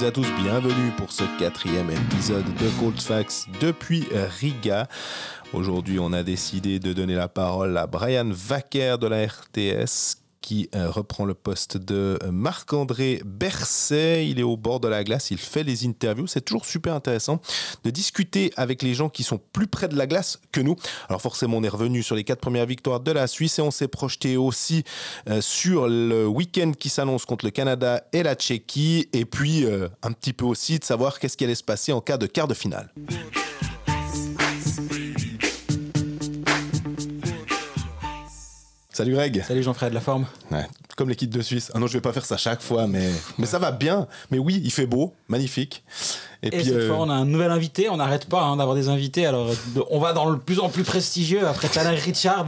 toutes et à tous, bienvenue pour ce quatrième épisode de Cold Facts depuis Riga. Aujourd'hui, on a décidé de donner la parole à Brian Wacker de la RTS qui euh, reprend le poste de Marc-André Berset. Il est au bord de la glace, il fait les interviews. C'est toujours super intéressant de discuter avec les gens qui sont plus près de la glace que nous. Alors forcément, on est revenu sur les quatre premières victoires de la Suisse et on s'est projeté aussi euh, sur le week-end qui s'annonce contre le Canada et la Tchéquie. Et puis euh, un petit peu aussi de savoir qu'est-ce qui allait se passer en cas de quart de finale. Salut Greg. Salut Jean-Fred, la forme Ouais, comme l'équipe de Suisse. Ah non, je vais pas faire ça chaque fois, mais, mais ça va bien. Mais oui, il fait beau, magnifique. Et, puis, cette euh, fois, on a un nouvel invité. On n'arrête pas hein, d'avoir des invités. Alors, on va dans le plus en plus prestigieux après Tanner Richard.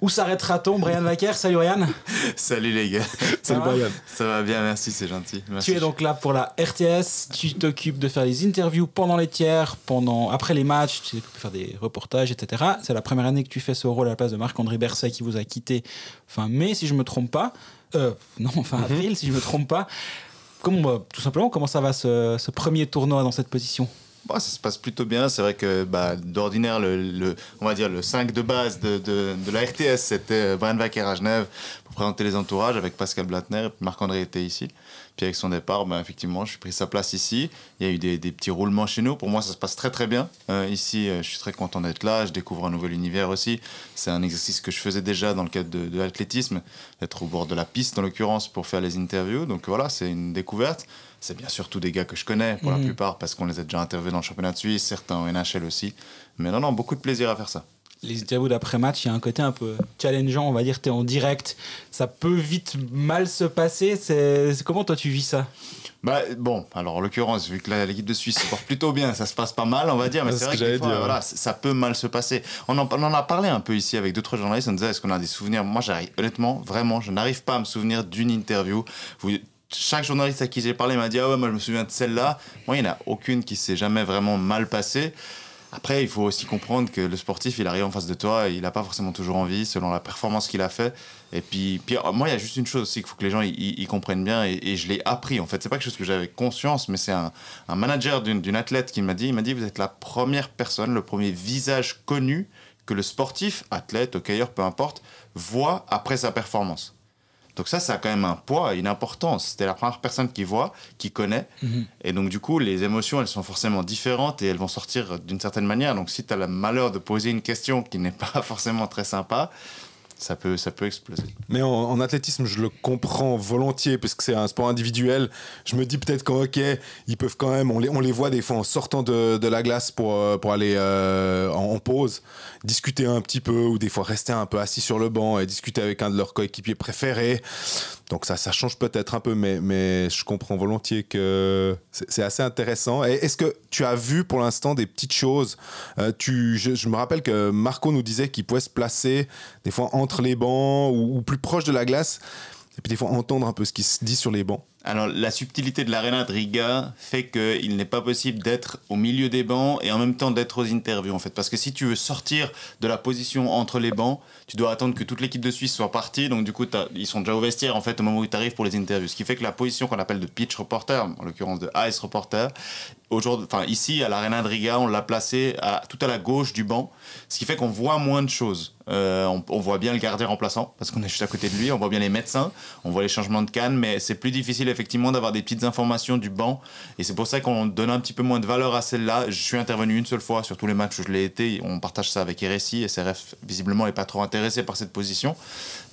Où s'arrêtera-t-on Brian Wacker, salut Brian. salut les gars. salut Brian? Ça va bien, merci, c'est gentil. Tu es donc là pour la RTS, tu t'occupes de faire les interviews pendant les tiers, pendant, après les matchs, tu peux faire des reportages, etc. C'est la première année que tu fais ce rôle à la place de Marc-André Berset qui vous a quitté fin mai, si je me trompe pas. Euh, non, fin mhm. avril, si je me trompe pas. Comment, bah, tout simplement, comment ça va ce premier tournoi dans cette position? Bah, ça se passe plutôt bien. C'est vrai que bah, d'ordinaire, le, on va dire le 5 de base de, de, de la RTS, c'était Brian Wacker à Genève pour présenter les entourages avec Pascal Blattner. Marc-André était ici. Puis avec son départ, bah, effectivement, je suis pris sa place ici. Il y a eu des, des, petits roulements chez nous. Pour moi, ça se passe très très bien. Euh, ici, euh, je suis très content d'être là. Je découvre un nouvel univers aussi. C'est un exercice que je faisais déjà dans le cadre de, de l'athlétisme, d'être au bord de la piste en l'occurrence pour faire les interviews. Donc voilà, c'est une découverte. C'est bien sûr tous des gars que je connais pour la mhm. plupart parce qu'on les a déjà interviewés dans le championnat de Suisse, certains en NHL aussi. Mais non, non, beaucoup de plaisir à faire ça. Les interviews d'après-match, il y a un côté un peu challengeant, on va dire, tu es en direct. Ça peut vite mal se passer. C'est Comment toi tu vis ça? Bah, bon, alors en l'occurrence, vu que l'équipe de Suisse se porte plutôt bien, ça se passe pas mal, on va dire, mais c'est vrai que fois, voilà, ça peut mal se passer. On en, on en, a parlé un peu ici avec d'autres journalistes, on disait est-ce qu'on a des souvenirs? Moi, j'arrive, honnêtement, vraiment, je n'arrive pas à me souvenir d'une interview. Vous, chaque journaliste à qui j'ai parlé m'a dit Ah ouais, moi je me souviens de celle-là. Moi, il n'y en a aucune qui s'est jamais vraiment mal passée. Après, il faut aussi comprendre que le sportif, il arrive en face de toi, il n'a pas forcément toujours envie, selon la performance qu'il a fait. Et puis, puis moi, il y a juste une chose aussi qu'il faut que les gens ils, comprennent bien, et, je l'ai appris. En fait, c'est pas quelque chose que j'avais conscience, mais c'est un, un, manager d'une athlète qui m'a dit, il m'a dit, vous êtes la première personne, le premier visage connu que le sportif, athlète, hockeyeur, peu importe, voit après sa performance. Donc ça, ça a quand même un poids et une importance. C'était la première personne qui voit, qui connaît. Mhm. Et donc du coup, les émotions, elles sont forcément différentes et elles vont sortir d'une certaine manière. Donc si tu as le malheur de poser une question qui n'est pas forcément très sympa, ça peut, ça peut exploser. Mais en, athlétisme, je le comprends volontiers, parce que c'est un sport individuel. Je me dis peut-être qu'en ils peuvent quand même, on les, on les voit des fois en sortant de, de la glace pour, euh, pour aller euh, en, pause, discuter un petit peu, ou des fois rester un peu assis sur le banc et discuter avec un de leurs coéquipiers préférés. Donc ça, ça change peut-être un peu, mais, je comprends volontiers que c'est assez intéressant. Est-ce que tu as vu pour l'instant des petites choses euh, je, je, me rappelle que Marco nous disait qu'il pouvait se placer des fois entre les bancs ou, plus proche de la glace, et puis des fois entendre un peu ce qui se dit sur les bancs. Alors, la subtilité de l'aréna de Riga fait qu'il n'est pas possible d'être au milieu des bancs et en même temps d'être aux interviews, en fait. Parce que si tu veux sortir de la position entre les bancs, tu dois attendre que toute l'équipe de Suisse soit partie. Donc, du coup, ils sont déjà au vestiaire, en fait, au moment où tu arrives pour les interviews. Ce qui fait que la position qu'on appelle de pitch reporter, en l'occurrence de ice reporter, aujourd'hui, enfin, ici, à l'aréna de Riga, on l'a placé tout à la gauche du banc. Ce qui fait qu'on voit moins de choses. Euh, on, voit bien le gardien remplaçant, parce qu'on est juste à côté de lui. On voit bien les médecins, on voit les changements de canne, mais c'est plus difficile effectivement d'avoir des petites informations du banc. Et c'est pour ça qu'on donne un petit peu moins de valeur à celle-là. Je suis intervenu une seule fois sur tous les matchs où je l'ai été. On partage ça avec RSI. SRF, visiblement, n'est pas trop intéressé par cette position.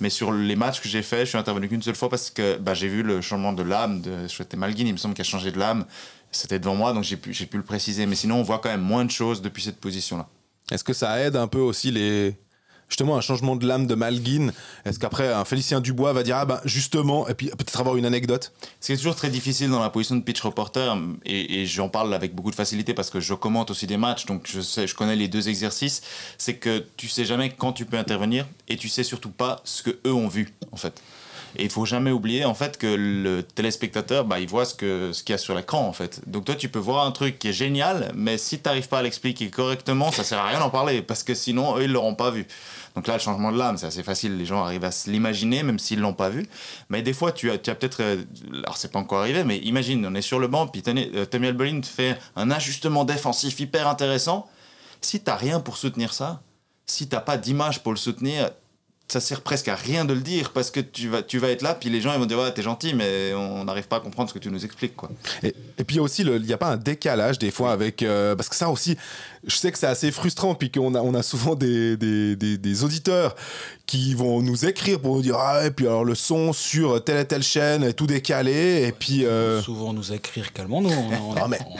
Mais sur les matchs que j'ai fait, je suis intervenu qu'une seule fois parce que bah, j'ai vu le changement de lame. De, je Malguin, il me semble qu'il a changé de lame. C'était devant moi, donc j'ai pu, pu le préciser. Mais sinon, on voit quand même moins de choses depuis cette position-là. Est-ce que ça aide un peu aussi les, justement un changement de l'âme de Malguin Est-ce qu'après un Félicien Dubois va dire ah ben justement et puis peut-être avoir une anecdote? C'est toujours très difficile dans la position de pitch reporter et, j'en parle avec beaucoup de facilité parce que je commente aussi des matchs donc je sais je connais les deux exercices. C'est que tu sais jamais quand tu peux intervenir et tu sais surtout pas ce que eux ont vu en fait. Et il faut jamais oublier en fait que le téléspectateur, bah, il voit ce qu'il ce qu'il y a sur l'écran en fait. Donc toi, tu peux voir un truc qui est génial, mais si tu n'arrives pas à l'expliquer correctement, ça sert à rien d'en parler parce que sinon, eux, ils l'auront pas vu. Donc là, le changement de l'âme, c'est assez facile. Les gens arrivent à se l'imaginer, même s'ils l'ont pas vu. Mais des fois, tu as, peut-être. Euh, alors, c'est pas encore arrivé, mais imagine, on est sur le banc, puis euh, Tommy Albolin fait un ajustement défensif hyper intéressant. Si tu rien pour soutenir ça, si t'as pas d'image pour le soutenir, ça sert presque à rien de le dire parce que tu vas, tu vas être là, puis les gens ils vont dire ouais, t'es gentil, mais on n'arrive pas à comprendre ce que tu nous expliques. Quoi. Et, et puis aussi, il n'y a pas un décalage des fois avec. Euh, parce que ça aussi, je sais que c'est assez frustrant, puis qu'on a, on a souvent des, des, des, auditeurs qui vont nous écrire pour nous dire ah et puis alors le son sur telle et telle chaîne est tout décalé et puis euh, souvent nous écrire calmons-nous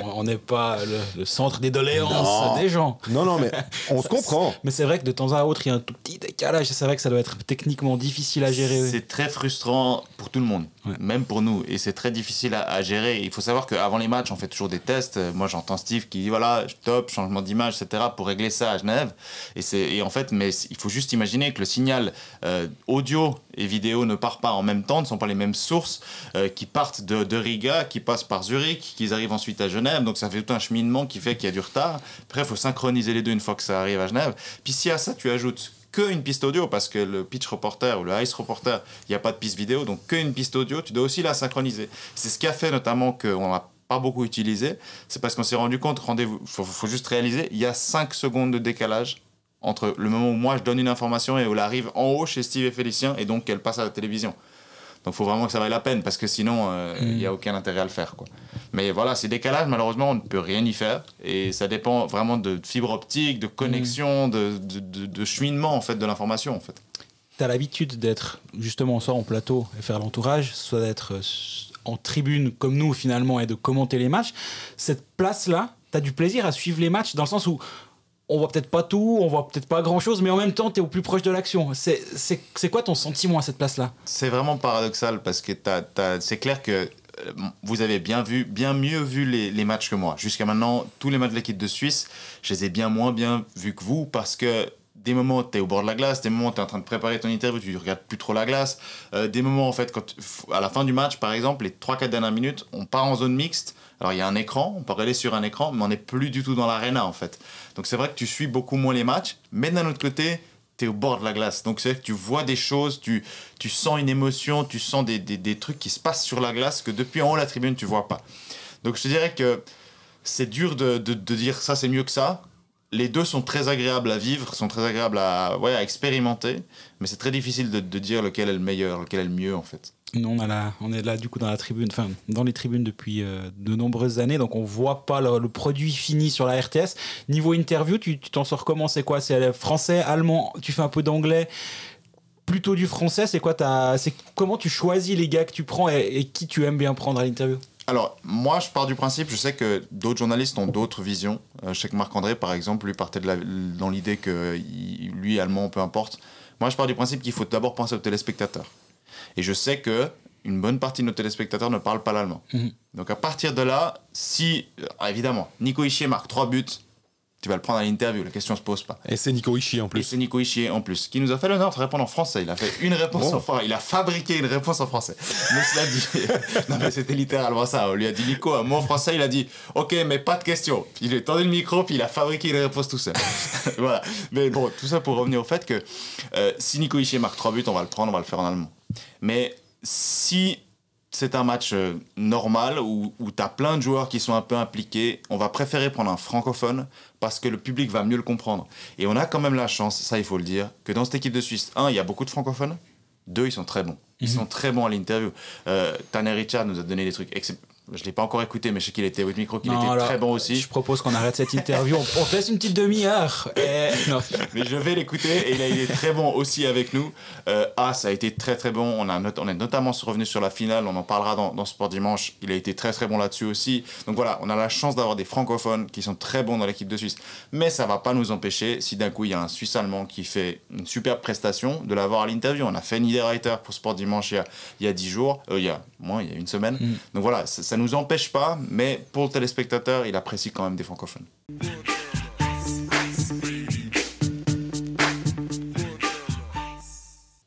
on n'est pas le, centre des doléances des gens. Non non mais on se comprend. Mais c'est vrai que de temps à autre il y a un tout petit décalage c'est vrai que ça doit être techniquement difficile à gérer c'est très frustrant pour tout le monde même pour nous et c'est très difficile à, gérer. Il faut savoir qu'avant les matchs on fait toujours des tests. Moi j'entends Steve qui dit voilà top changement d'image etc pour régler ça à Genève et et en fait mais il faut juste imaginer que le signal euh, audio et vidéo ne partent pas en même temps, ne sont pas les mêmes sources, euh, qui partent de, Riga, qui passent par Zurich, qui arrivent ensuite à Genève. Donc ça fait tout un cheminement qui fait qu'il y a du retard. Après, il faut synchroniser les deux une fois que ça arrive à Genève. Puis si à ça, tu ajoutes qu'une piste audio, parce que le pitch reporter ou le ice reporter, il n'y a pas de piste vidéo, donc qu'une piste audio, tu dois aussi la synchroniser. C'est ce qui a fait notamment qu'on n'a pas beaucoup utilisé, c'est parce qu'on s'est rendu compte, rendez-vous, faut, faut juste réaliser, il y a 5 secondes de décalage entre le moment où moi je donne une information et où elle arrive en haut chez Steve et Félicien et donc qu'elle passe à la télévision. Donc il faut vraiment que ça vaille la peine parce que sinon euh, il n'y a mm. aucun intérêt à le faire. Quoi. Mais voilà, ces décalages, malheureusement, on ne peut rien y faire et ça dépend vraiment de fibre optique, de connexion, mm. de, de, de, cheminement en fait, de l'information. En fait. Tu as l'habitude d'être justement soit en plateau et faire l'entourage, soit d'être euh, en tribune comme nous finalement et de commenter les matchs. Cette place-là, tu as du plaisir à suivre les matchs dans le sens où on voit peut-être pas tout, on voit peut-être pas grand-chose, mais en même temps, tu es au plus proche de l'action. C'est quoi ton sentiment à cette place-là? C'est vraiment paradoxal parce que c'est clair que euh, vous avez bien vu, bien mieux vu les, matchs que moi. Jusqu'à maintenant, tous les matchs de l'équipe de Suisse, je les ai bien moins bien vus que vous parce que des moments tu es au bord de la glace, des moments tu es en train de préparer ton interview, tu regardes plus trop la glace, euh, des moments en fait à la fin du match par exemple, les 3 4 dernières minutes, on part en zone mixte. Alors il y a un écran, on peut regarder sur un écran, mais on n'est plus du tout dans l'arena en fait. Donc c'est vrai que tu suis beaucoup moins les matchs, mais d'un autre côté, tu es au bord de la glace. Donc c'est vrai que tu vois des choses, tu, tu sens une émotion, tu sens des, des, des trucs qui se passent sur la glace que depuis en haut la tribune tu vois pas. Donc je te dirais que c'est dur de, de, de dire ça c'est mieux que ça les deux sont très agréables à vivre, sont très agréables à, ouais, à expérimenter, mais c'est très difficile de, dire lequel est le meilleur, lequel est le mieux en fait. Nous, on, a on est là du coup dans la tribune, enfin dans les tribunes depuis euh, de nombreuses années, donc on voit pas le, produit fini sur la RTS. Niveau interview, tu t'en sors comment? C'est quoi? C'est français, allemand? Tu fais un peu d'anglais? Plutôt du français? C'est quoi C'est comment tu choisis les gars que tu prends et qui tu aimes bien prendre à l'interview? Alors, moi, je pars du principe, je sais que d'autres journalistes ont d'autres visions. Euh, je sais que Marc-André, par exemple, lui partait de dans l'idée que lui, allemand, peu importe. Moi, je pars du principe qu'il faut d'abord penser aux téléspectateurs. Et je sais que une bonne partie de nos téléspectateurs ne parlent pas l'allemand. Mhm. Donc, à partir de là, si, euh, évidemment, Nico Ischier marque trois buts, tu vas le prendre à l'interview, la question se pose pas. Et c'est Nico Ishii en plus. Et c'est Nico Ishii en plus, qui nous a fait l'honneur de répondre en français. Il a fait une réponse en français. Il a fabriqué une réponse en français. Mais cela dit, non mais c'était littéralement ça. On lui a dit Nico, un mot en français, il a dit OK, mais pas de question. Il a tendu le micro, puis il a fabriqué une réponse tout seul. voilà. Mais bon, tout ça pour revenir au fait que euh, si Nico Ishii marque trois buts, on va le prendre, on va le faire en allemand. Mais si c'est un match euh, normal où, où tu as plein de joueurs qui sont un peu impliqués. On va préférer prendre un francophone parce que le public va mieux le comprendre. Et on a quand même la chance, ça il faut le dire, que dans cette équipe de Suisse, un, il y a beaucoup de francophones. Deux, ils sont très bons. Ils mhm. sont très bons à l'interview. Euh, Tanner Richard nous a donné des trucs je l'ai pas encore écouté, mais je sais qu'il était au micro, qu'il était très bon aussi. Je propose qu'on arrête cette interview. on, on laisse une petite demi-heure. mais je vais l'écouter et il a été très bon aussi avec nous. Euh, As a été très très bon. On, a on est notamment revenu sur la finale. On en parlera dans, dans Sport Dimanche. Il a été très très bon là-dessus aussi. Donc voilà, on a la chance d'avoir des francophones qui sont très bons dans l'équipe de Suisse. Mais ça va pas nous empêcher, si d'un coup il y a un Suisse allemand qui fait une superbe prestation, de l'avoir à l'interview. On a fait Niederreiter pour Sport Dimanche il y a, il y a 10 jours, euh, il y a moins, il y a une semaine. Mm. Donc voilà, ça nous empêche pas, mais pour le téléspectateur, il apprécie quand même des francophones.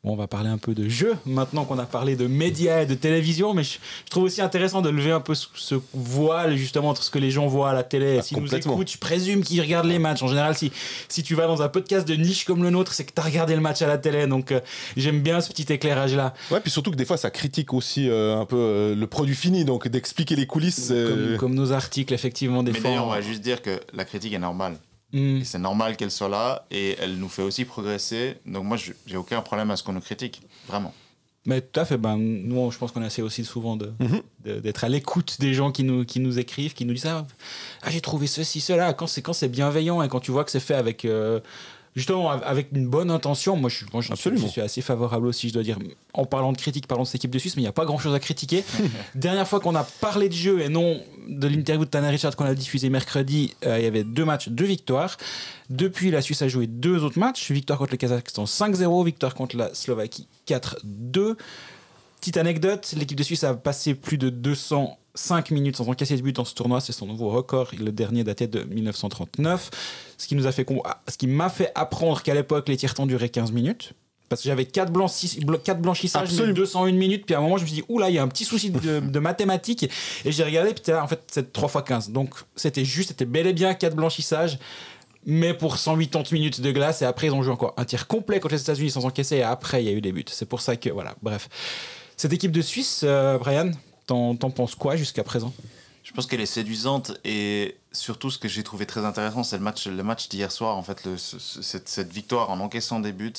Bon, on va parler un peu de jeu maintenant qu'on a parlé de médias et de télévision, mais je, trouve aussi intéressant de lever un peu ce, voile justement entre ce que les gens voient à la télé. Ah, S'ils nous écoutent, je présume qu'ils regardent les matchs. En général, si, si tu vas dans un podcast de niche comme le nôtre, c'est que tu as regardé le match à la télé. Donc euh, j'aime bien ce petit éclairage-là. Ouais, puis surtout que des fois, ça critique aussi euh, un peu euh, le produit fini, donc d'expliquer les coulisses. Comme, comme, nos articles, effectivement, des mais fois. on va juste dire que la critique est normale. Mm. C'est normal qu'elle soit là et elle nous fait aussi progresser. Donc moi, j'ai aucun problème à ce qu'on nous critique, vraiment. Mais tout à fait. Ben, nous, je pense qu'on essaie aussi souvent mm-hmm. d'être de, à l'écoute des gens qui nous, qui nous écrivent, qui nous disent Ah, ah j'ai trouvé ceci, cela. Quand c'est bienveillant et quand tu vois que c'est fait avec. Euh, justement avec une bonne intention. Moi, je, suis, moi, je, suis assez favorable aussi, je dois dire. En parlant de critique, parlant de cette équipe de Suisse, mais il n'y a pas grand chose à critiquer. Dernière fois qu'on a parlé de jeu et non de l'interview de Tanner Richard qu'on a diffusé mercredi, euh, il y avait deux matchs, deux victoires. Depuis, la Suisse a joué deux autres matchs victoire contre le Kazakhstan 5-0, victoire contre la Slovaquie 4-2. Petite anecdote, l'équipe de Suisse a passé plus de 205 minutes sans encaisser de but dans ce tournoi, c'est son nouveau record. Le dernier datait de 1939. Ce qui nous a fait, ce qui m'a fait apprendre qu'à l'époque les tirs temps duraient 15 minutes. Parce que j'avais 4, blanchissages, Absolument. 201 minutes, puis à un moment je me suis dit, oula, il y a un petit souci de, mathématiques, et j'ai regardé, puis en fait, c'est 3 x 15. Donc c'était juste, c'était bel et bien 4 blanchissages, mais pour 180 minutes de glace, et après ils ont joué encore un tir complet contre les États-Unis sans encaisser, et après il y a eu des buts. C'est pour ça que, voilà, bref. Cette équipe de Suisse, euh, Brian, t'en penses quoi jusqu'à présent? Je pense qu'elle est séduisante et surtout ce que j'ai trouvé très intéressant, c'est le match, d'hier soir. En fait, cette, victoire en encaissant des buts,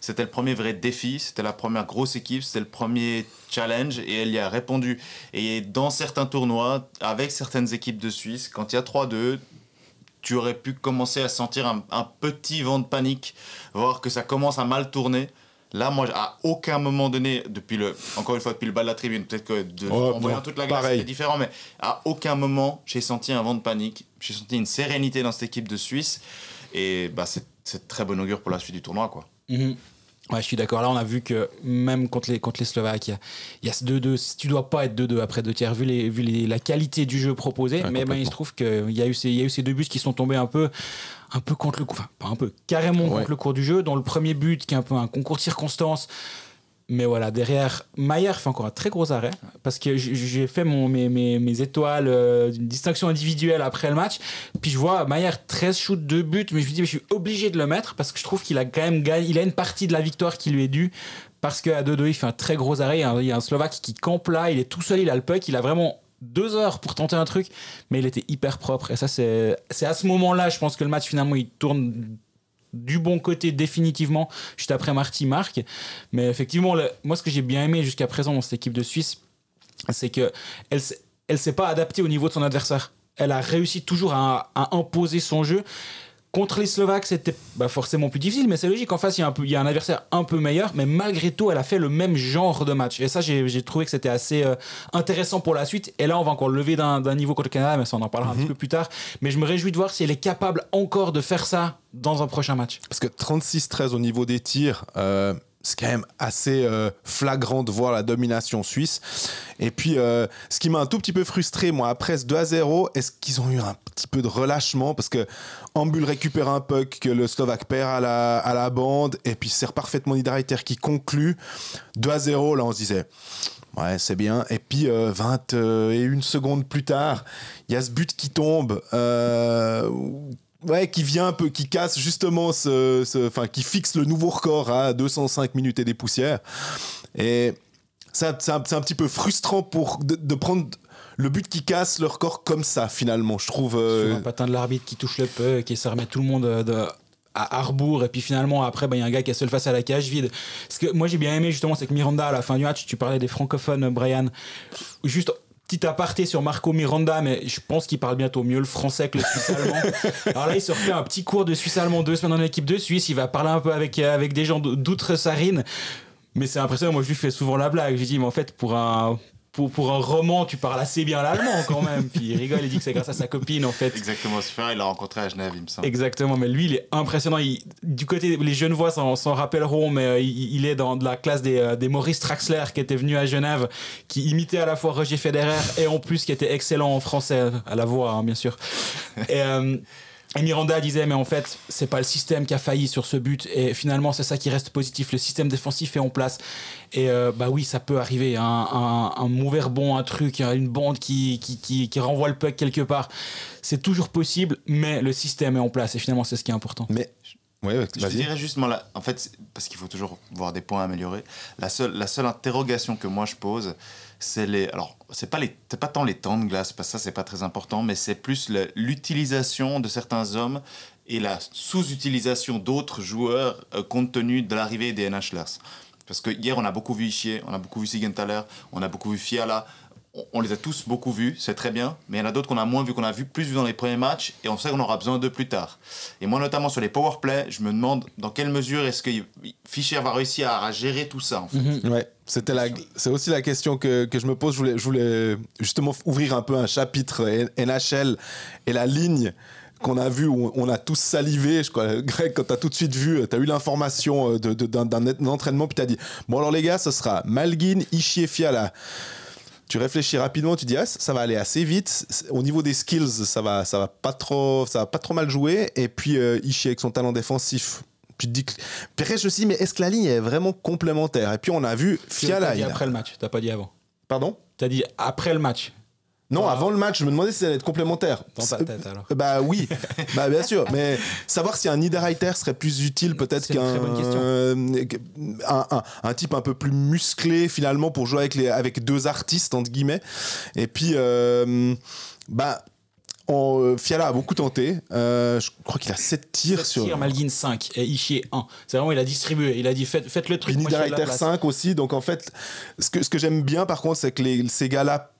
c'était le premier vrai défi, c'était la première grosse équipe, c'était le premier challenge et elle y a répondu. Et dans certains tournois, avec certaines équipes de Suisse, quand il y a 3-2, tu aurais pu commencer à sentir un petit vent de panique, voir que ça commence à mal tourner. Là, moi, à aucun moment donné, depuis le, encore une fois, depuis le bas de la tribune, peut-être que de, en voyant toute la glace, c'est différent, mais à aucun moment, j'ai senti un vent de panique. J'ai senti une sérénité dans cette équipe de Suisse. Et bah, c'est très bon augure pour la suite du tournoi, quoi. Mhm. Ouais, je suis d'accord. Là, on a vu que même contre les, contre les Slovaques, il y a, ce 2-2. Tu dois pas être 2-2 après deux tiers, vu, les, vu les, la qualité du jeu proposé. mais ben, il se trouve qu'il y, a eu ces, il y a eu ces deux buts qui sont tombés un peu, un peu contre le coup, enfin, pas un peu, carrément contre le cours du jeu. Dans le premier but, qui est un peu un concours de circonstances, mais voilà, derrière, Maillard fait encore un très gros arrêt parce que j'ai fait mon, mes, mes, étoiles, euh, une distinction individuelle après le match. Puis je vois Maillard 13 shoots, 2 buts, mais je me dis, mais je suis obligé de le mettre parce que je trouve qu'il a quand même gagné, il a une partie de la victoire qui lui est due parce qu'à 2-2, il fait un très gros arrêt. Il y a un Slovaque qui campe là, il est tout seul, il a le puck, il a vraiment deux heures pour tenter un truc, mais il était hyper propre. Et ça, c'est à ce moment-là, je pense que le match finalement il tourne du bon côté définitivement, juste après Marty marque. Mais effectivement, moi ce que j'ai bien aimé jusqu'à présent dans cette équipe de Suisse, c'est que elle, elle s'est pas adaptée au niveau de son adversaire. Elle a réussi toujours à imposer son jeu. Contre les Slovaques, c'était bah, forcément plus difficile, mais c'est logique. En face, il y, a un il y a un adversaire un peu meilleur, mais malgré tout, elle a fait le même genre de match. Et ça, j'ai trouvé que c'était assez euh, intéressant pour la suite. Et là, on va encore lever d'un niveau contre le Canada, mais ça, on en parlera un petit mhm. peu plus tard. Mais je me réjouis de voir si elle est capable encore de faire ça dans un prochain match. Parce que 36-13 au niveau des tirs, euh, c'est quand même assez euh, flagrant de voir la domination suisse. Et puis, euh, ce qui m'a un tout petit peu frustré, moi, après ce 2 à 0, est-ce qu'ils ont eu un petit peu de relâchement? Parce que Ambul récupère un puck que le Slovaque perd à la, à la bande, et puis c'est parfaitement Niederreiter qui conclut. 2 à 0, là, on se disait. Ouais, c'est bien. Et puis, 21 euh, secondes plus tard, il y a ce but qui tombe, ouais, qui vient un peu, qui casse justement ce, enfin, qui fixe le nouveau record à 205 minutes et des poussières. Et c'est un, petit peu frustrant pour de, prendre le but qui casse le record comme ça finalement, je trouve. Euh... Sur un patin de l'arbitre qui touche le puck et ça remet tout le monde euh, à Harbour et puis finalement après bah, il y a un gars qui est seul face à la cage vide. Ce que moi j'ai bien aimé justement c'est que Miranda à la fin du match, tu parlais des francophones Brian, juste Petit aparté sur Marco Miranda, mais je pense qu'il parle bientôt mieux le français que le suisse allemand. Alors là, il se refait un petit cours de suisse allemand deux semaines dans l'équipe de Suisse. Il va parler un peu avec, euh, avec des gens d'outre-Sarine. Mais c'est impressionnant. Moi, je lui fais souvent la blague. J'ai dit, mais en fait, pour un, pour, pour, un roman, tu parles assez bien l'allemand quand même. Puis il rigole, il dit que c'est grâce à sa copine en fait. Exactement, c'est il l'a rencontré à Genève, il me semble. Exactement, mais lui, il est impressionnant. du côté, les jeunes voix s'en rappelleront, mais euh, il, est dans de la classe des, euh, des, Maurice Traxler qui était venu à Genève, qui imitait à la fois Roger Federer et en plus qui était excellent en français, à la voix, hein, bien sûr. Et. Euh, Miranda disait, mais en fait, c'est pas le système qui a failli sur ce but. Et finalement, c'est ça qui reste positif. Le système défensif est en place. Et euh, bah oui, ça peut arriver. Un, un, un, mauvais rebond, un truc, une bande qui, qui, qui, qui renvoie le puck quelque part. C'est toujours possible, mais le système est en place. Et finalement, c'est ce qui est important. Mais Ouais, je dirais justement là, en fait, parce qu'il faut toujours voir des points à améliorer. La seule, la seule interrogation que moi je pose, c'est les. Alors, c'est pas, les, pas tant les temps de glace, parce que ça, c'est pas très important, mais c'est plus l'utilisation de certains hommes et la sous-utilisation d'autres joueurs euh, compte tenu de l'arrivée des NHLers. Parce que hier, on a beaucoup vu Ishier, on a beaucoup vu Sigenthaler, on a beaucoup vu Fiala on les a tous beaucoup vus, c'est très bien, mais il y en a d'autres qu'on a moins vu, qu'on a vu plus vu dans les premiers matchs, et on sait qu'on aura besoin d'eux plus tard. Et moi, notamment sur les power play, je me demande dans quelle mesure est-ce que Fischer va réussir à, gérer tout ça. En fait. Mhm. Ouais, c'était la, c'est aussi la question que, je me pose. Je voulais, je voulais justement ouvrir un peu un chapitre NHL et la ligne qu'on a vu, où on a tous salivé. Je crois, Greg, quand t'as tout de suite vu, t'as eu l'information euh, d'un, entraînement, puis t'as dit Bon, alors les gars, ce sera Malguin, Ishii Fiala tu réfléchis rapidement, tu dis ah, ça va aller assez vite. Au niveau des skills, ça va, ça va pas trop, ça va pas trop mal jouer. Et puis euh, Ishii avec son talent défensif. Tu te dis que... je me suis dit, mais est-ce que la ligne est vraiment complémentaire? Et puis on a vu Fiala. T'as dit après le match, t'as pas dit avant. Pardon? T'as dit après le match. Non, avant le match, je me demandais si ça allait être complémentaire. Dans ta tête alors. Bah oui, bah bien sûr. Mais savoir si un Niederreiter serait plus utile peut-être qu'un un, un, type un peu plus musclé finalement pour jouer avec, les, avec deux artistes entre guillemets. Et puis, euh, bah. Euh, Fiala a beaucoup tenté. Euh, je crois qu'il a 7 tirs 7 sur. tirs, Malguin 5 et Ishier 1. C'est vraiment, il a distribué. Il a dit faites, faites le truc. Niederreiter 5 aussi. Donc en fait, ce que, ce que j'aime bien par contre, c'est que les, ces gars-là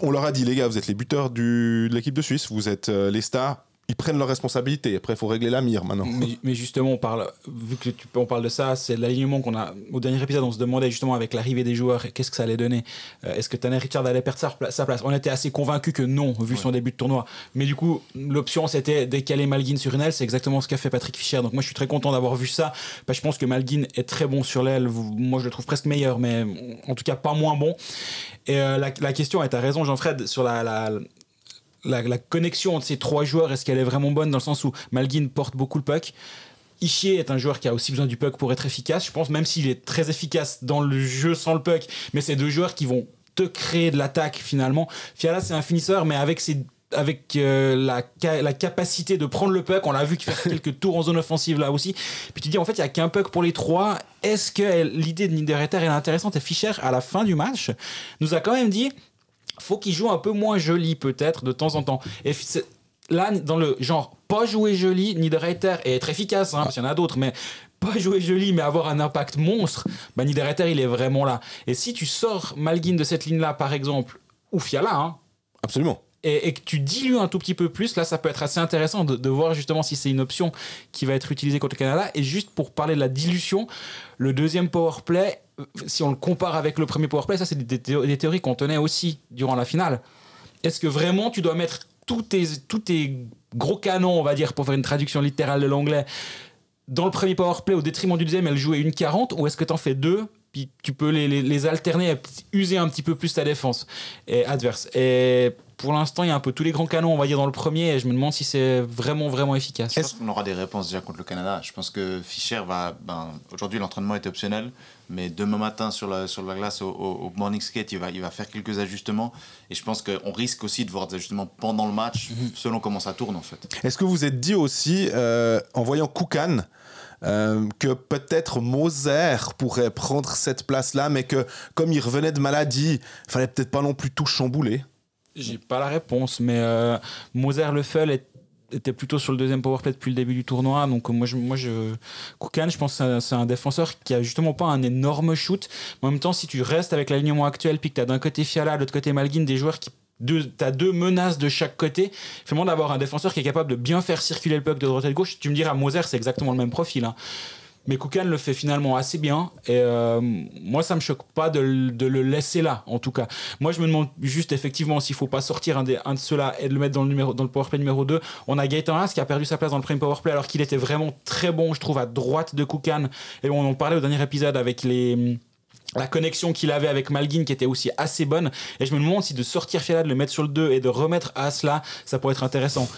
on leur a dit, les gars, vous êtes les buteurs de l'équipe de Suisse, vous êtes euh, les stars, ils prennent leurs responsabilités. Après, il faut régler la mire maintenant. Mais, justement, on parle, vu que tu, on parle de ça, c'est l'alignement qu'on a. Au dernier épisode, on se demandait justement avec l'arrivée des joueurs, qu'est-ce que ça allait donner? Euh, Est-ce que Tanner Richard allait perdre sa, place? On était assez convaincus que non, vu son début de tournoi. Mais du coup, l'option, c'était décaler Malguin sur une aile. C'est exactement ce qu'a fait Patrick Fischer. Donc moi, je suis très content d'avoir vu ça. je pense que Malguin est très bon sur l'aile. Moi, je le trouve presque meilleur, mais en tout cas pas moins bon. Et euh, la, question, et tu as raison, Jean-Fred, sur la, la, connexion entre ces trois joueurs, est-ce qu'elle est vraiment bonne dans le sens où Malguin porte beaucoup le puck Ishier est un joueur qui a aussi besoin du puck pour être efficace, je pense, même s'il est très efficace dans le jeu sans le puck, mais c'est deux joueurs qui vont te créer de l'attaque finalement. Fiala, c'est un finisseur, mais avec ses avec euh, la, la, capacité de prendre le puck. On l'a vu qu'il fait quelques tours en zone offensive là aussi. Puis tu dis en fait il y a qu'un puck pour les trois. Est-ce que l'idée de Niederreiter est intéressante Et Fischer à la fin du match? Nous a quand même dit faut qu'il joue un peu moins joli peut-être de temps en temps. Et là, dans le genre pas jouer joli, Niederreiter est être efficace, hein, parce qu'il y en a d'autres, mais pas jouer joli, mais avoir un impact monstre, bah Niederreiter il est vraiment là. Et si tu sors Malguin de cette ligne-là, par exemple, ou Fiala, hein, absolument. Et, que tu dilues un tout petit peu plus, là, ça peut être assez intéressant de, voir justement si c'est une option qui va être utilisée contre le Canada. Et juste pour parler de la dilution, le deuxième power play, si on le compare avec le premier powerplay, ça c'est des, théories qu'on tenait aussi durant la finale. Est-ce que vraiment tu dois mettre tous tes, gros canons, on va dire, pour faire une traduction littérale de l'anglais, dans le premier powerplay au détriment du deuxième, elle jouait une 40, ou est-ce que tu en fais deux, puis tu peux les, les, les, alterner, user un petit peu plus ta défense adverse? Pour l'instant, il y a un peu tous les grands canons, on va dire, dans le premier, et je me demande si c'est vraiment, vraiment efficace. Est-ce qu'on aura des réponses déjà contre le Canada Je pense que Fischer va. Ben, Aujourd'hui, l'entraînement est optionnel, mais demain matin, sur la, sur la glace, au, morning skate, il va, il va faire quelques ajustements, et je pense qu'on risque aussi de voir des ajustements pendant le match, mhm. selon comment ça tourne, en fait. Est-ce que vous êtes dit aussi, euh, en voyant Koukan, euh, que peut-être Moser pourrait prendre cette place-là, mais que comme il revenait de maladie, il fallait peut-être pas non plus tout chambouler? J'ai pas la réponse, mais euh, Moser Leffel était plutôt sur le deuxième powerplay depuis le début du tournoi. Donc moi, moi je, Koukan, je pense que c'est un, défenseur qui a justement pas un énorme shoot. En même temps, si tu restes avec l'alignement actuel, puis que as d'un côté Fiala, de l'autre côté Malguin, des joueurs qui tu as deux menaces de chaque côté. Finalement, d'avoir un défenseur qui est capable de bien faire circuler le puck de droite et de gauche. Tu me diras, Moser, c'est exactement le même profil. Hein. Mais Koukan le fait finalement assez bien. Et euh, moi, ça me choque pas de, le laisser là, en tout cas. Moi, je me demande juste effectivement s'il faut pas sortir un, de ceux-là et de le mettre dans le, numéro, dans le powerplay numéro 2. On a Gaëtan Haas qui a perdu sa place dans le premier powerplay alors qu'il était vraiment très bon, je trouve, à droite de Koukan. Et on en parlait au dernier épisode avec la connexion qu'il avait avec Malguin qui était aussi assez bonne. Et je me demande si de sortir Fiala, de le mettre sur le 2 et de remettre Haas là, ça pourrait être intéressant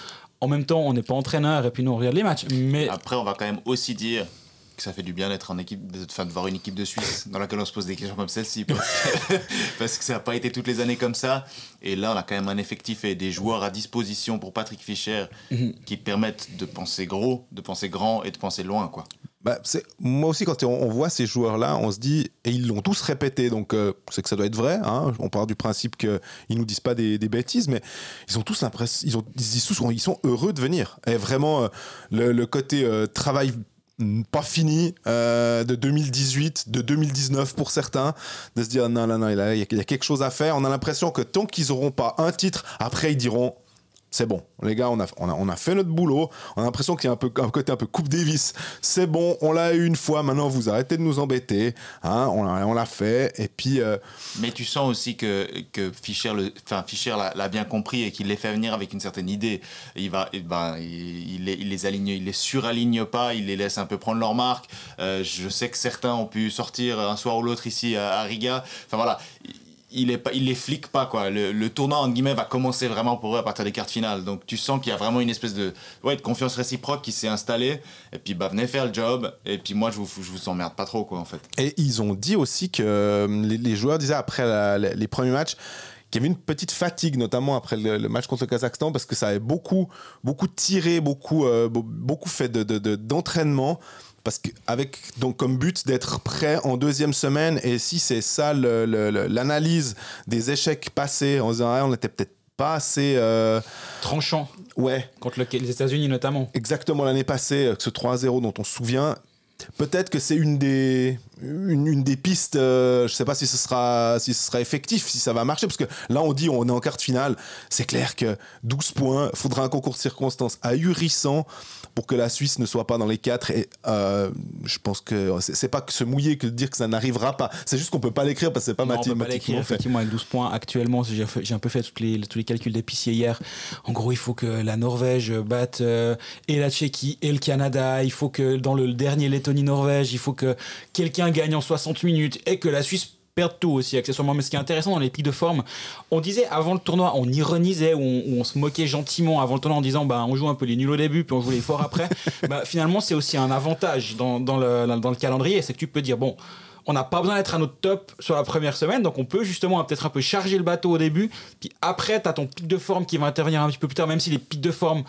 En même temps, on n'est pas entraîneur et puis nous on regarde les matchs. Mais après, on va quand même aussi dire que ça fait du bien d'être en équipe, de, de voir une équipe de Suisse dans laquelle on se pose des questions comme celle-ci. Parce que ça n'a pas été toutes les années comme ça. Et là, on a quand même un effectif et des joueurs à disposition pour Patrick Fischer mhm. qui permettent de penser gros, de penser grand et de penser loin. quoi. Bah, moi aussi, quand on, voit ces joueurs-là, on se dit, et ils l'ont tous répété, donc euh, c'est que ça doit être vrai. Hein, on part du principe qu'ils ne nous disent pas des, bêtises, mais ils ont tous l'impression, ils, ont, ils, sont heureux de venir. Et vraiment, euh, le, côté euh, travail pas fini euh, de 2018, de 2019 pour certains, de se dire non, non, non, il y, a, il y a quelque chose à faire. On a l'impression que tant qu'ils n'auront pas un titre, après ils diront c'est bon. Les gars, on a, on a, fait notre boulot. On a l'impression qu'il y a un, peu, un côté un peu Coupe Davis. C'est bon, on l'a eu une fois. Maintenant, vous arrêtez de nous embêter. Hein, on l'a fait. Et puis. Euh, Mais tu sens aussi que, que Fischer, le, Fischer l'a bien compris et qu'il les fait venir avec une certaine idée. Il, va, ben, il, il, les, aligne, il les suraligne pas, il les laisse un peu prendre leur marque. Euh, je sais que certains ont pu sortir un soir ou l'autre ici à, à Riga. Enfin voilà il, est les flique pas quoi. Le, tournoi en guillemets va commencer vraiment pour eux à partir des cartes finales. Donc tu sens qu'il y a vraiment une espèce de, ouais, de confiance réciproque qui s'est installée. Et puis bah venez faire le job. Et puis moi je vous je vous emmerde pas trop quoi en fait. Et ils ont dit aussi que euh, les, joueurs disaient après les premiers matchs qu'il y avait une petite fatigue, notamment après le, match contre le Kazakhstan, parce que ça avait beaucoup, beaucoup tiré, beaucoup, euh, beaucoup fait d'entraînement. De, parce qu'avec donc comme but d'être prêt en deuxième semaine et si c'est ça l'analyse des échecs passés en disant ah, on n'était peut-être pas assez euh, tranchant. Ouais. Contre les États-Unis notamment. Exactement l'année passée ce 3-0 dont on se souvient. Peut-être que c'est une des une, des pistes euh, je sais pas si ce sera si ce sera effectif si ça va marcher parce que là on dit on est en quart de finale c'est clair que 12 points faudra un concours de circonstances ahurissant pour que la Suisse ne soit pas dans les quatre. Et euh, je pense que c'est pas que se mouiller que de dire que ça n'arrivera pas. C'est juste qu'on peut pas l'écrire parce que c'est pas mathématiquement fait. Effectivement, avec 12 points actuellement, j'ai un peu fait tous les, tous les calculs d'épicier hier. En gros, il faut que la Norvège batte euh, et la Tchéquie et le Canada. Il faut que dans le dernier Lettonie-Norvège, il faut que quelqu'un gagne en 60 minutes et que la Suisse perdre tout aussi accessoirement. Mais ce qui est intéressant dans les pics de forme, on disait avant le tournoi, on ironisait ou on, se moquait gentiment avant le tournoi en disant bah on joue un peu les nuls au début puis on joue les forts après. bah, finalement c'est aussi un avantage dans, dans, le, dans le calendrier, c'est que tu peux dire bon on n'a pas besoin d'être à notre top sur la première semaine, donc on peut justement peut-être un peu charger le bateau au début, puis après, tu as ton pic de forme qui va intervenir un petit peu plus tard, même si les pics de forme,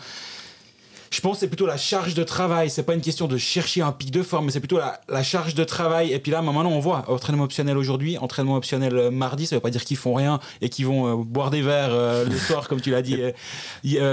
je pense que c'est plutôt la charge de travail. C'est pas une question de chercher un pic de forme, mais c'est plutôt la, charge de travail. Et puis là, maintenant, on voit entraînement optionnel aujourd'hui, entraînement optionnel euh, mardi. Ça veut pas dire qu'ils font rien et qu'ils vont euh, boire des verres euh, le soir, comme tu l'as dit,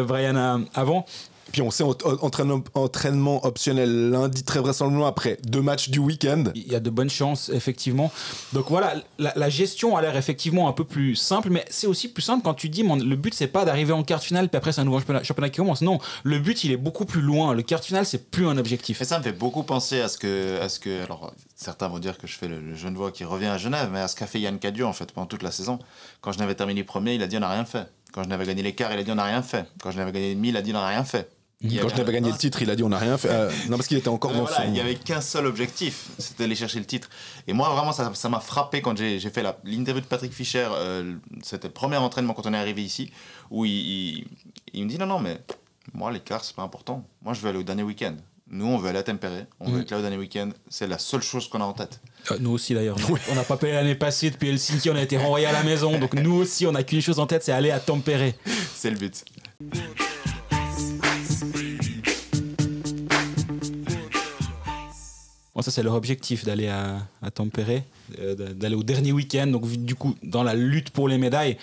Brian, avant. Puis on sait entraînement, entraînement optionnel lundi, très vraisemblablement après deux matchs du week-end. Il y a de bonnes chances, effectivement. Donc voilà, la, gestion a l'air effectivement un peu plus simple, mais c'est aussi plus simple quand tu dis le but c'est pas d'arriver en quart finale, puis après c'est un nouveau championnat, qui commence. Non, le but il est beaucoup plus loin. Le quart finale c'est plus un objectif. Et ça me fait beaucoup penser à ce que. À ce que alors certains vont dire que je fais le, jeune Genevois qui revient à Genève, mais à ce qu'a fait Yann Cadieux en fait pendant toute la saison. Quand je n'avais terminé premier, il a dit on n'a rien fait. Quand je n'avais gagné l'écart, il a dit on n'a rien fait. Quand je n'avais gagné demi, il a dit on n'a rien fait. Quand je n'avais gagné le titre, il a dit on n'a rien fait. Euh, non, parce qu'il était encore dans son. Il n'y avait qu'un seul objectif, c'était d'aller chercher le titre. Et moi, vraiment, ça m'a frappé quand j'ai fait l'interview de Patrick Fischer. Euh, c'était le premier entraînement quand on est arrivé ici, où il, il, me dit non, non, mais moi, l'écart, c'est pas important. Moi, je veux aller au dernier week-end. Nous, on veut aller à Tempéré, on veut mm. être là au dernier week-end. C'est la seule chose qu'on a en tête. Euh, nous aussi d'ailleurs. On n'a pas payé l'année passée depuis Helsinki, on a été renvoyé à la maison. Donc nous aussi, on n'a qu'une chose en tête, c'est aller à Tempéré. c'est le but. Bon, ça, c'est leur objectif d'aller à, à Tempéré, euh, d'aller au dernier week-end. Donc, du coup, dans la lutte pour les médailles,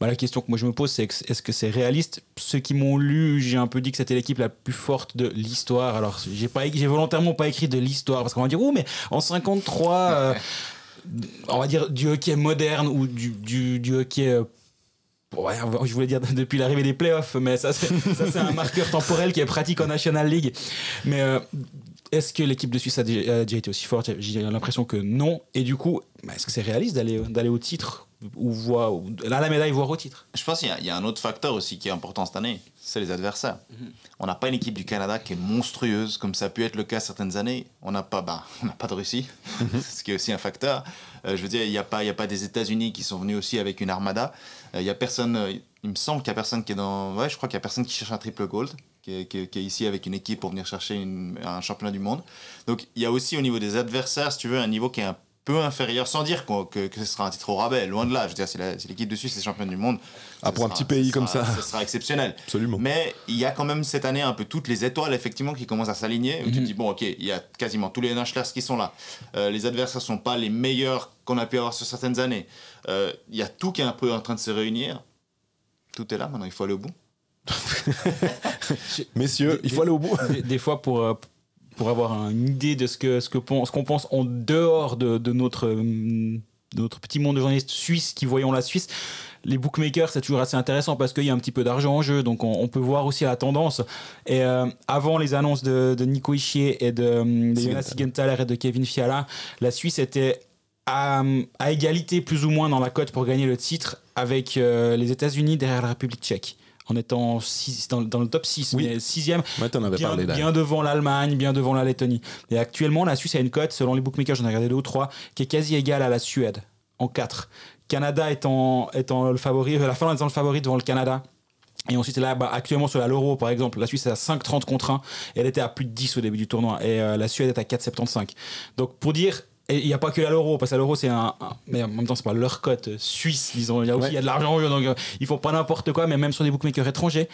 bah, la question que moi je me pose, c'est est-ce que c'est réaliste? Ceux qui m'ont lu, j'ai un peu dit que c'était l'équipe la plus forte de l'histoire. Alors, j'ai volontairement pas écrit de l'histoire parce qu'on va dire, oh, mais en 53, euh, on va dire du hockey moderne ou du hockey. Euh, ouais, je voulais dire depuis l'arrivée des playoffs, mais ça c'est un marqueur temporel qui est pratique en National League. Mais est-ce que l'équipe de Suisse a déjà, été aussi forte? J'ai l'impression que non. Et du coup, bah, est-ce que c'est réaliste d'aller, d'aller au titre ou voir, là, la médaille, voire au titre? Je pense qu'il y, a un autre facteur aussi qui est important cette année, c'est les adversaires. Mhm. On n'a pas une équipe du Canada qui est monstrueuse, comme ça a pu être le cas certaines années. On n'a pas, bah, on n'a pas de Russie, mhm. ce qui est aussi un facteur. Euh, je veux dire, il n'y a, pas, a pas des États-Unis qui sont venus aussi avec une armada. Euh, il y a personne, euh, il me semble qu'il n'y a personne qui est dans. Ouais, je crois qu'il n'y a personne qui cherche un triple gold qui est, ici avec une équipe pour venir chercher un championnat du monde. Donc il y a aussi au niveau des adversaires, si tu veux, un niveau qui est un peu inférieur, sans dire que, que, ce sera un titre au rabais, loin de là. Je veux dire, si l'équipe de Suisse est championne du monde, ah, pour un petit pays comme ça, ce sera exceptionnel. Absolument. Mais il y a quand même cette année un peu toutes les étoiles effectivement qui commencent à s'aligner. Où tu te mhm. dis bon, ok, il y a quasiment tous les NHLers qui sont là. Euh, les adversaires sont pas les meilleurs qu'on a pu avoir sur certaines années. Euh, il y a tout qui est un peu en train de se réunir. Tout est là. Maintenant, il faut aller au bout. Messieurs, il faut aller au bout. Des, fois, pour, euh, pour avoir une idée de ce qu'on ce que ce qu'on pense en dehors de, de notre, de notre petit monde de journalistes suisses qui voyons la Suisse, les bookmakers, c'est toujours assez intéressant parce qu'il y a un petit peu d'argent en jeu, donc on, peut voir aussi la tendance. Et euh, avant les annonces de, Nico Ischier et de, de Jonas Sigenthaler et de Kevin Fiala, la Suisse était à, égalité plus ou moins dans la cote pour gagner le titre avec euh, les États-Unis derrière la République tchèque en étant dans, le top 6, mais 6 bien, bien devant l'Allemagne, bien devant la Lettonie. Et actuellement, la Suisse a une cote, selon les bookmakers, j'en ai regardé deux ou trois, qui est quasi égale à la Suède, en 4. Canada étant, étant le favori, la Finlande étant le favori devant le Canada. Et ensuite, là, bah, actuellement, sur la l'euro, par exemple, la Suisse est à 5,30 contre 1. Et elle était à plus de 10 au début du tournoi. Et euh, la Suède est à 4,75. Donc, pour dire, il n'y a pas que la l'euro, parce que l'euro, c'est un, Mais en même temps, c'est pas leur cote suisse, disons. Il y a aussi y a de l'argent en jeu, donc euh, il faut pas n'importe quoi. Mais même sur des bookmakers étrangers,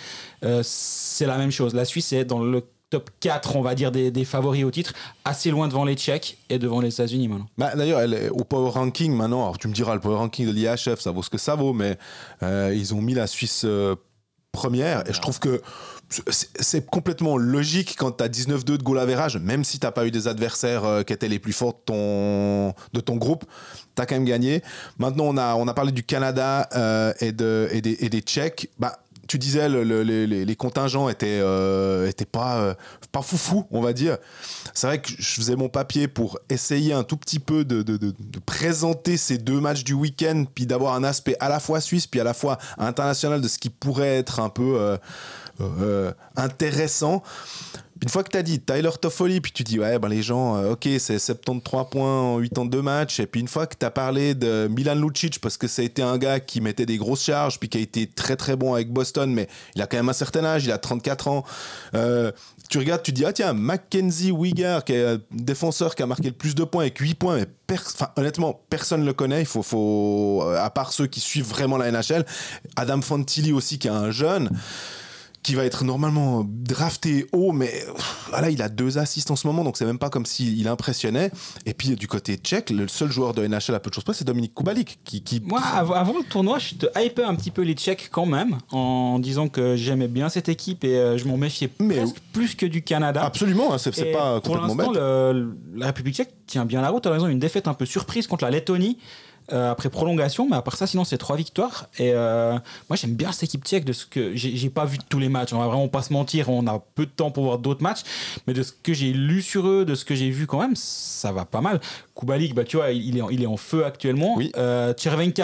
euh, c'est la même chose. La Suisse est dans le top 4, on va dire, des, des, favoris au titre, assez loin devant les Tchèques et devant les États-Unis maintenant. Bah, D'ailleurs, elle est au power ranking maintenant. Alors, tu me diras, le power ranking de l'IHF, ça vaut ce que ça vaut, mais euh, ils ont mis la Suisse euh, première. Et je trouve que c'est complètement logique quand tu as 19-2 de goal average, même si tu pas eu des adversaires euh, qui étaient les plus forts de ton, de ton groupe, tu as quand même gagné. Maintenant, on a, on a parlé du Canada et, de, et, des, et des Tchèques. Bah, tu disais, les, contingents étaient, euh, étaient pas, euh, pas foufou, on va dire. C'est vrai que je faisais mon papier pour essayer un tout petit peu de, présenter ces deux matchs du week-end, puis d'avoir un aspect à la fois suisse, puis à la fois international de ce qui pourrait être un peu euh, intéressant une fois que tu as dit Tyler Toffoli, puis tu dis, ouais, ben les gens, euh, ok, c'est 73 points en 82 matchs. Et puis une fois que tu as parlé de Milan Lucic, parce que ça a été un gars qui mettait des grosses charges, puis qui a été très très bon avec Boston, mais il a quand même un certain âge, il a 34 ans. Euh, tu regardes, tu dis, ah tiens, Mackenzie Wigger, qui est un défenseur qui a marqué le plus de points avec 8 points, mais honnêtement, personne ne le connaît. Il faut, faut, à part ceux qui suivent vraiment la NHL. Adam Fantilli aussi, qui est un jeune qui va être normalement drafté haut, mais voilà, il a deux assists en ce moment, donc c'est même pas comme s'il impressionnait. Et puis du côté tchèque, le seul joueur de NHL à peu de choses près, c'est Dominique Kubalik. Qui, qui... Moi, avant le tournoi, je te hypais un petit peu les Tchèques quand même, en disant que j'aimais bien cette équipe et euh, je m'en méfiais mais plus que du Canada. Absolument, hein, c'est pas Pour l'instant, la République tchèque tient bien la route. À raison, une défaite un peu surprise contre la Lettonie. Euh, après prolongation, mais à part ça, sinon c'est trois victoires. Et euh, moi j'aime bien cette équipe tchèque de ce que j'ai pas vu tous les matchs. On va vraiment pas se mentir, on a peu de temps pour voir d'autres matchs, mais de ce que j'ai lu sur eux, de ce que j'ai vu quand même, ça va pas mal. Kubalik, bah tu vois, il est, il est en feu actuellement. Oui. Euh,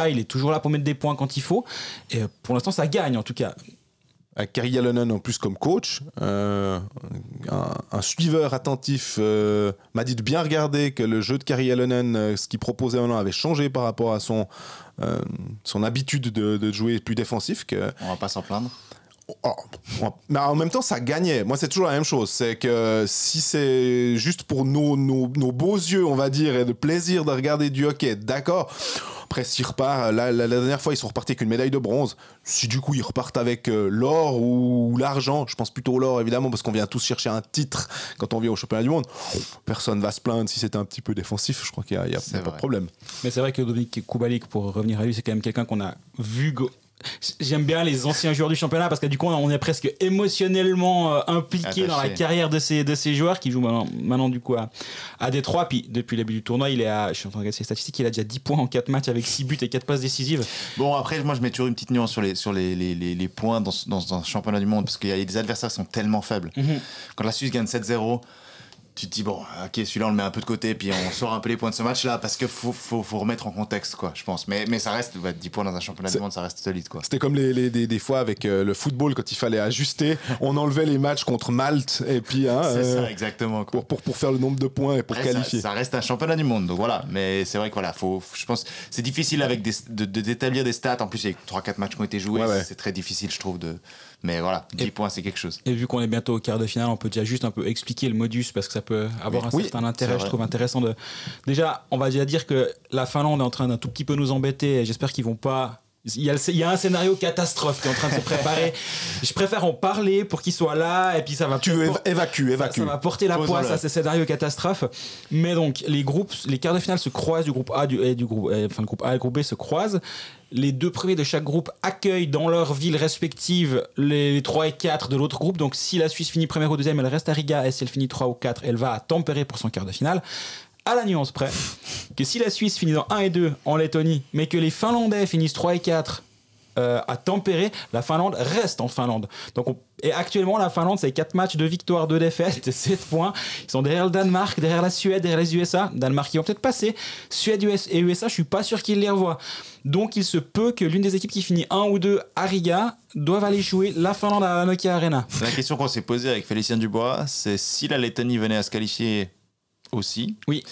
il est toujours là pour mettre des points quand il faut. Et pour l'instant, ça gagne en tout cas. Kari Yalonen en plus comme coach, euh, un, suiveur attentif euh, m'a dit de bien regarder que le jeu de Kari Yalonen, euh, ce qu'il proposait maintenant, avait changé par rapport à son, son habitude de, jouer plus défensif. Que... On va pas s'en plaindre. Oh, mais en même temps, ça gagnait. Moi, c'est toujours la même chose. C'est que si c'est juste pour nos, nos, nos, beaux yeux, on va dire, et le plaisir de regarder du hockey, d'accord. Après, s'ils repartent, la, la, dernière fois, ils sont repartis avec une médaille de bronze. Si du coup, ils repartent avec euh, l'or ou, l'argent, je pense plutôt l'or, évidemment, parce qu'on vient tous chercher un titre quand on vient au championnat du monde. Personne va se plaindre si c'était un petit peu défensif. Je crois qu'il n'y a, a pas de problème. Mais c'est vrai que Dominique Koubalik, pour revenir à lui, c'est quand même quelqu'un qu'on a vu J'aime bien les anciens joueurs du championnat parce que du coup on est presque émotionnellement euh, impliqué dans la carrière de ces, de ces joueurs qui jouent maintenant, du coup à, à Détroit. Puis depuis le début du tournoi, il est à, je suis en train de regarder ses statistiques, il a déjà 10 points en 4 matchs avec 6 buts et 4 passes décisives. Bon après moi je mets toujours une petite nuance sur les, sur les, les, les, points dans, dans, championnat du monde parce qu'il y a des adversaires qui sont tellement faibles. Mhm. Quand la Suisse gagne 7-0 tu te dis, bon, ok, celui-là, on le met un peu de côté, puis on sort un peu les points de ce match-là, parce qu'il faut, faut, faut, remettre en contexte, quoi, je pense. Mais, mais ça reste, 10 points dans un championnat du monde, ça reste solide, quoi. C'était comme les, les des, fois avec euh, le football, quand il fallait ajuster, on enlevait les matchs contre Malte, et puis. Hein, c'est ça, euh, exactement. Pour, pour, pour, faire le nombre de points et pour qualifier. Ça, reste un championnat du monde, donc voilà. Mais c'est vrai que voilà, faut, je pense, c'est difficile avec des, d'établir des stats. En plus, il y a 3-4 matchs qui ont été joués, c'est très difficile, je trouve, de mais voilà, 10 points, c'est quelque chose. Et vu qu'on est bientôt au quart de finale, on peut déjà juste un peu expliquer le modus parce que ça peut avoir un certain intérêt. Je trouve intéressant de. Déjà, on va déjà dire que la Finlande est en train d'un tout petit peu nous embêter et j'espère qu'ils vont pas il y, a il y, a un scénario catastrophe qui est en train de se préparer. je préfère en parler pour qu'il soit là et puis ça va. Tu veux évacuer, Ça, va porter la poisse à ces scénarios catastrophes. Mais donc les groupes, les quarts de finale se croisent du groupe A du, et du groupe, enfin le groupe A et le groupe B se croisent. Les deux premiers de chaque groupe accueillent dans leur ville respective les 3 et 4 de l'autre groupe. Donc si la Suisse finit première ou deuxième, elle reste à Riga. Et si elle finit 3 ou 4, elle va à Tempéré pour son quart de finale. À la nuance près que si la Suisse finit dans 1 et 2 en Lettonie, mais que les Finlandais finissent 3 et 4 euh, à tempérer, la Finlande reste en Finlande. Donc Et actuellement, la Finlande, c'est 4 matchs, de victoires, 2 défaites, 7 points. Ils sont derrière le Danemark, derrière la Suède, derrière les USA. Danemark, ils vont peut-être passer. Suède US et USA, je suis pas sûr qu'ils les revoient. Donc il se peut que l'une des équipes qui finit 1 ou 2 à Riga doive aller jouer la Finlande à la Nokia Arena. La question qu'on s'est posée avec Félicien Dubois, c'est si la Lettonie venait à se qualifier aussi. Oui.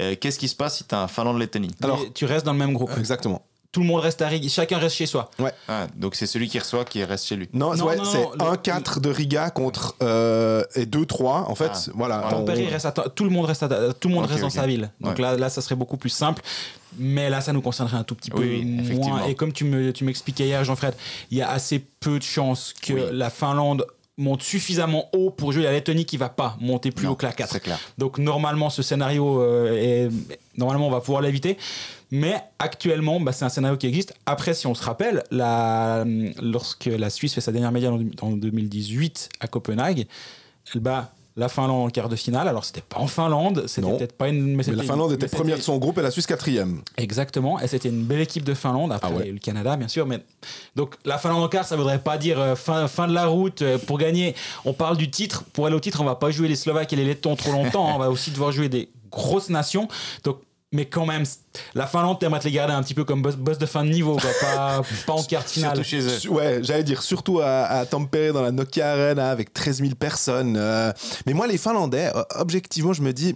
Euh, qu'est-ce qui se passe si tu as un Finlande-Lettonie? Alors, tu restes dans le même groupe. Exactement tout le monde reste à Riga, chacun reste chez soi. Ouais. Ah, donc c'est celui qui reçoit qui reste chez lui. Non, c'est 1-4 de Riga contre euh, et 2-3. En fait, ah. voilà. reste tout le monde reste, tout le monde reste dans sa ville. Donc là, là, ça serait beaucoup plus simple. Mais là, ça nous concernerait un tout petit peu moins. Et comme tu m'expliquais tu hier, Jean-Fred, il y a assez peu de chances que la Finlande monte suffisamment haut pour jouer la Lettonie qui va pas monter plus haut que la 4. Clair. Donc normalement ce scénario euh, est normalement on va pouvoir l'éviter. Mais actuellement, bah, c'est un scénario qui existe. Après, si on se rappelle, la, lorsque la Suisse fait sa dernière médaille en, 2018 à Copenhague, elle bat la Finlande en quart de finale. Alors, c'était pas en Finlande, c'était peut-être pas une. Mais, la Finlande était première de son groupe et la Suisse quatrième. Exactement, et c'était une belle équipe de Finlande. Après, ah le Canada, bien sûr. Mais donc, la Finlande en quart, ça voudrait pas dire euh, fin, fin de la route euh, pour gagner. On parle du titre. Pour aller au titre, on va pas jouer les Slovaques et les Lettons trop longtemps. on va aussi devoir jouer des grosses nations. Donc, mais quand même, la Finlande, t'aimerais te les garder un petit peu comme boss, de fin de niveau, Pas, pas en quart finale. Surtout chez eux. Ouais, j'allais dire, surtout à, à Tampere, dans la Nokia Arena, avec 13 000 personnes. Euh. mais moi, les Finlandais, euh, objectivement, je me dis,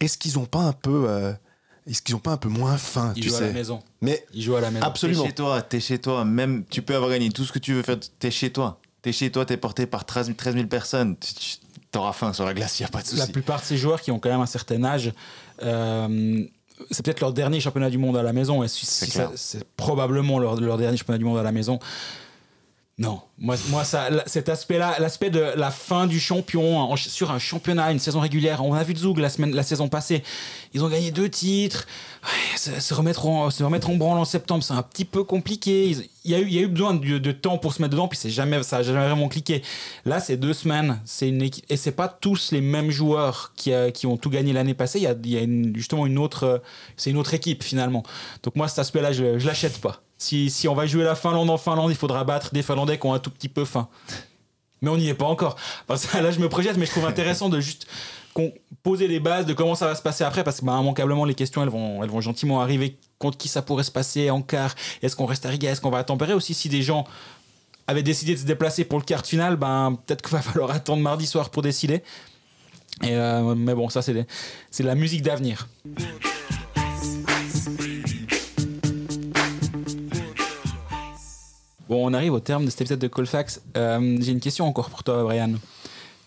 est-ce qu'ils ont pas un peu. Euh, est-ce qu'ils ont pas un peu moins faim Ils jouent à la maison. Mais ils jouent à la maison. Absolument. T'es chez toi, t'es chez toi. Même, tu peux avoir gagné tout ce que tu veux faire. T'es chez toi. T'es chez toi, t'es porté par 13 000, personnes. T'auras faim sur la glace, y a pas de souci. La plupart de ces joueurs qui ont quand même un certain âge c'est peut-être leur dernier championnat du monde à la maison. Et c'est probablement leur, leur, dernier championnat du monde à la maison. Non, moi, moi ça, cet aspect-là, l'aspect de la fin du champion sur un championnat, une saison régulière. On a vu Zug la, semaine, la saison passée. Ils ont gagné deux titres. se, remettre en, se remettre en branle en septembre, c'est un petit peu compliqué. Il y a eu, il y a eu besoin de, temps pour se mettre dedans, puis c'est jamais, ça n'a jamais vraiment cliqué. Là, c'est deux semaines. C'est une équipe, et c'est pas tous les mêmes joueurs qui, qui ont tout gagné l'année passée. Il y a, justement une autre, c'est une autre équipe finalement. Donc moi, cet aspect-là, je, je l'achète pas. Si, si, on va jouer la Finlande en Finlande, il faudra battre des Finlandais qui ont un tout petit peu faim. Mais on n'y est pas encore. Là, je me projette, mais je trouve intéressant de juste poser les bases de comment ça va se passer après, parce que bah, immanquablement, les questions, elles vont, elles vont gentiment arriver. Contre qui ça pourrait se passer en quart Est-ce qu'on reste à Riga? Est-ce qu'on va à Tempéré aussi Si des gens avaient décidé de se déplacer pour le quart final, ben, peut-être qu'il va falloir attendre mardi soir pour décider. Euh, mais bon, ça, c'est la musique d'avenir. Bon, on arrive au terme de cet épisode de Colfax. Euh, j'ai une question encore pour toi, Brian.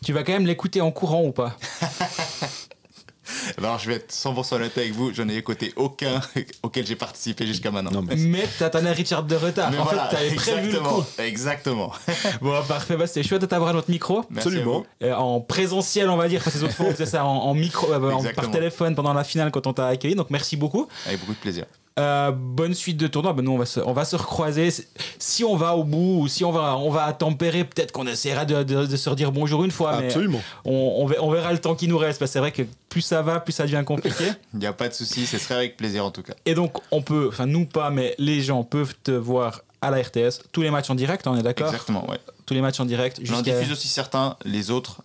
Tu vas quand même l'écouter en courant ou pas? Alors, je vais être 100% honnête avec vous, je n'ai écouté aucun auquel j'ai participé jusqu'à maintenant. mais mais t'as un Richard de retard. en fait, t'avais prévu le coup. Exactement. bon, parfait. Bah, C'était chouette de t'avoir à notre micro. Absolument. Euh, en présentiel, on va dire, parce que les autres fois, on faisait ça en, micro, euh, par téléphone pendant la finale quand on t'a accueilli. Donc, merci beaucoup. Avec beaucoup de plaisir. Euh, bonne suite de tournoi. Ben nous, on va se, on va se recroiser. Si on va au bout ou si on va, on va tempérer, peut-être qu'on essaiera de, de, se redire bonjour une fois. Absolument. Mais on, on, verra le temps qui nous reste. Parce que c'est vrai que plus ça va, plus ça devient compliqué. Il n'y a pas de souci. Ce serait avec plaisir en tout cas. Et donc, on peut, enfin, nous pas, mais les gens peuvent te voir à la RTS. Tous les matchs en direct, on est d'accord Exactement, ouais. tous les matchs en direct. On en diffuse aussi certains, les autres,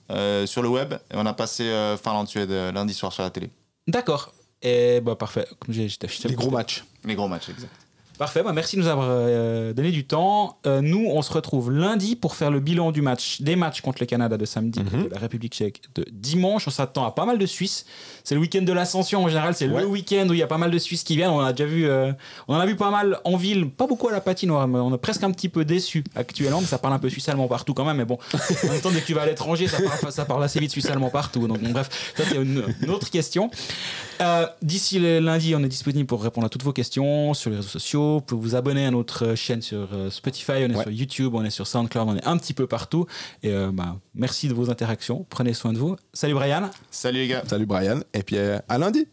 sur le web. Et on a passé Finlande-Suède lundi soir sur la télé. D'accord. Et bah parfait. Comme j'ai, les gros matchs. Les gros matchs, exact. Parfait, bah, merci de nous avoir euh, donné du temps. Euh, nous, on se retrouve lundi pour faire le bilan du match, des matchs contre le Canada de samedi, mhm. de la République tchèque de dimanche. On s'attend à pas mal de Suisses. C'est le week-end de l'ascension en général, c'est le week-end où il y a pas mal de Suisses qui viennent. On a déjà vu, euh, on en a vu pas mal en ville, pas beaucoup à la patinoire, mais on est presque un petit peu déçu actuellement. Mais ça parle un peu suisse allemand partout quand même. Mais bon, en même temps, dès que tu vas à l'étranger, ça parle, ça parle assez vite suisse allemand partout. Donc bref, ça c'est une, autre question. D'ici lundi, on est disponible pour répondre à toutes vos questions sur les réseaux sociaux. Vous pouvez vous abonner à notre chaîne sur euh, Spotify, on est sur YouTube, on est sur SoundCloud, on est un petit peu partout. Et euh, bah, merci de vos interactions. Prenez soin de vous. Salut Brian. Salut les gars. Salut Brian. Et puis euh, à lundi.